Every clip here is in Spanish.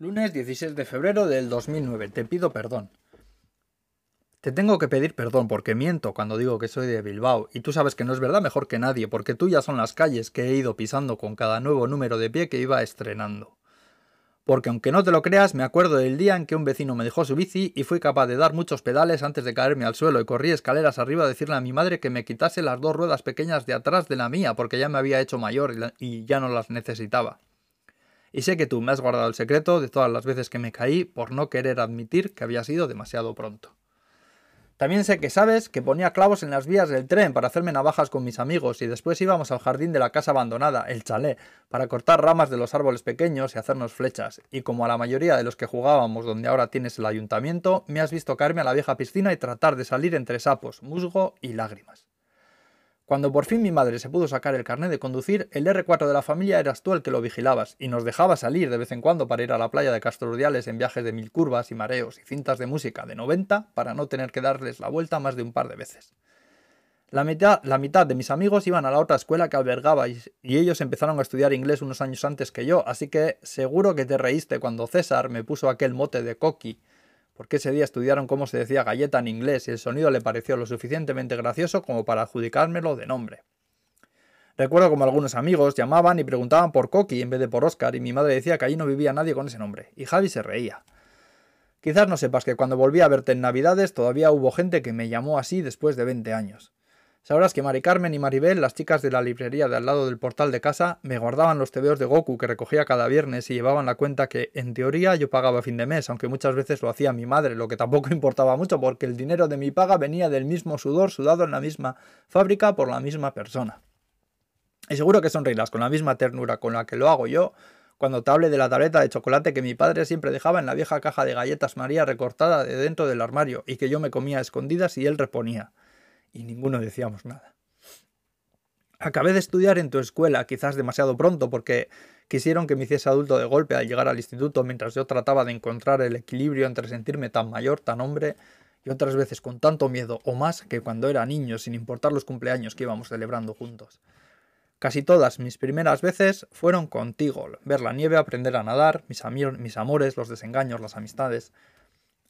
Lunes 16 de febrero del 2009. Te pido perdón. Te tengo que pedir perdón porque miento cuando digo que soy de Bilbao y tú sabes que no es verdad mejor que nadie porque tuyas son las calles que he ido pisando con cada nuevo número de pie que iba estrenando. Porque aunque no te lo creas, me acuerdo del día en que un vecino me dejó su bici y fui capaz de dar muchos pedales antes de caerme al suelo y corrí escaleras arriba a decirle a mi madre que me quitase las dos ruedas pequeñas de atrás de la mía porque ya me había hecho mayor y ya no las necesitaba. Y sé que tú me has guardado el secreto de todas las veces que me caí por no querer admitir que había sido demasiado pronto. También sé que sabes que ponía clavos en las vías del tren para hacerme navajas con mis amigos y después íbamos al jardín de la casa abandonada, el chalet, para cortar ramas de los árboles pequeños y hacernos flechas. Y como a la mayoría de los que jugábamos donde ahora tienes el ayuntamiento, me has visto caerme a la vieja piscina y tratar de salir entre sapos, musgo y lágrimas. Cuando por fin mi madre se pudo sacar el carnet de conducir, el R4 de la familia eras tú el que lo vigilabas y nos dejaba salir de vez en cuando para ir a la playa de Castordiales en viajes de mil curvas y mareos y cintas de música de 90 para no tener que darles la vuelta más de un par de veces. La mitad, de mis amigos iban a la otra escuela que albergabais y ellos empezaron a estudiar inglés unos años antes que yo, así que seguro que te reíste cuando César me puso aquel mote de coqui porque ese día estudiaron cómo se decía galleta en inglés y el sonido le pareció lo suficientemente gracioso como para adjudicármelo de nombre. Recuerdo como algunos amigos llamaban y preguntaban por Coqui en vez de por Oscar y mi madre decía que allí no vivía nadie con ese nombre, y Javi se reía. Quizás no sepas que cuando volví a verte en Navidades todavía hubo gente que me llamó así después de 20 años. Sabrás que Mari Carmen y Maribel, las chicas de la librería de al lado del portal de casa, me guardaban los tebeos de Goku que recogía cada viernes y llevaban la cuenta que, en teoría, yo pagaba a fin de mes, aunque muchas veces lo hacía mi madre, lo que tampoco importaba mucho porque el dinero de mi paga venía del mismo sudor sudado en la misma fábrica por la misma persona. Y seguro que sonreirás con la misma ternura con la que lo hago yo cuando te de la tableta de chocolate que mi padre siempre dejaba en la vieja caja de galletas María recortada de dentro del armario y que yo me comía a escondidas y él reponía y ninguno decíamos nada. Acabé de estudiar en tu escuela, quizás demasiado pronto, porque quisieron que me hiciese adulto de golpe al llegar al instituto mientras yo trataba de encontrar el equilibrio entre sentirme tan mayor, tan hombre, y otras veces con tanto miedo o más que cuando era niño, sin importar los cumpleaños que íbamos celebrando juntos. Casi todas mis primeras veces fueron contigo, ver la nieve, aprender a nadar, mis, mis amores, los desengaños, las amistades.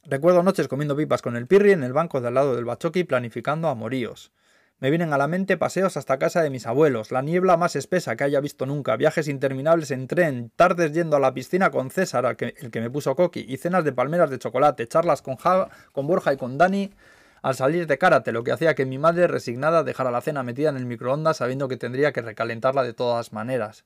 Recuerdo noches comiendo pipas con el Pirri en el banco de al lado del Bachoqui planificando amoríos. Me vienen a la mente paseos hasta casa de mis abuelos, la niebla más espesa que haya visto nunca, viajes interminables en tren, tardes yendo a la piscina con César, el que, me puso coqui, y cenas de palmeras de chocolate, charlas con, con Borja y con Dani al salir de karate, lo que hacía que mi madre, resignada, dejara la cena metida en el microondas sabiendo que tendría que recalentarla de todas maneras.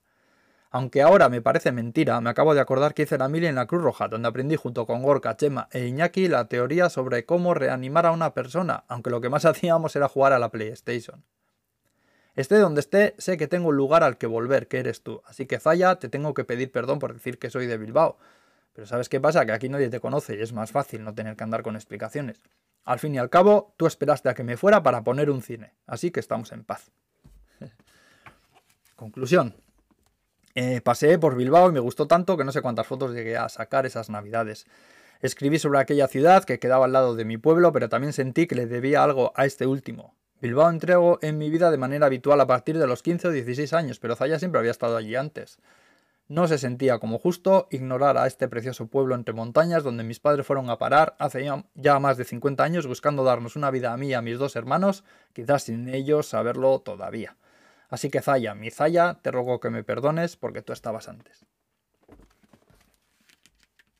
Aunque ahora me parece mentira, me acabo de acordar que hice la mili en la Cruz Roja, donde aprendí junto con Gorka, Chema e Iñaki la teoría sobre cómo reanimar a una persona, aunque lo que más hacíamos era jugar a la PlayStation. Esté donde esté, sé que tengo un lugar al que volver, que eres tú, así que Zaya, te tengo que pedir perdón por decir que soy de Bilbao. Pero ¿sabes qué pasa? Que aquí nadie te conoce y es más fácil no tener que andar con explicaciones. Al fin y al cabo, tú esperaste a que me fuera para poner un cine, así que estamos en paz. Conclusión. Eh, pasé por Bilbao y me gustó tanto que no sé cuántas fotos llegué a sacar esas navidades. Escribí sobre aquella ciudad que quedaba al lado de mi pueblo, pero también sentí que le debía algo a este último. Bilbao entrego en mi vida de manera habitual a partir de los 15 o 16 años, pero Zaya siempre había estado allí antes. No se sentía como justo ignorar a este precioso pueblo entre montañas donde mis padres fueron a parar hace ya más de 50 años buscando darnos una vida a mí y a mis dos hermanos, quizás sin ellos saberlo todavía. Así que Zaya, mi Zaya, te ruego que me perdones porque tú estabas antes.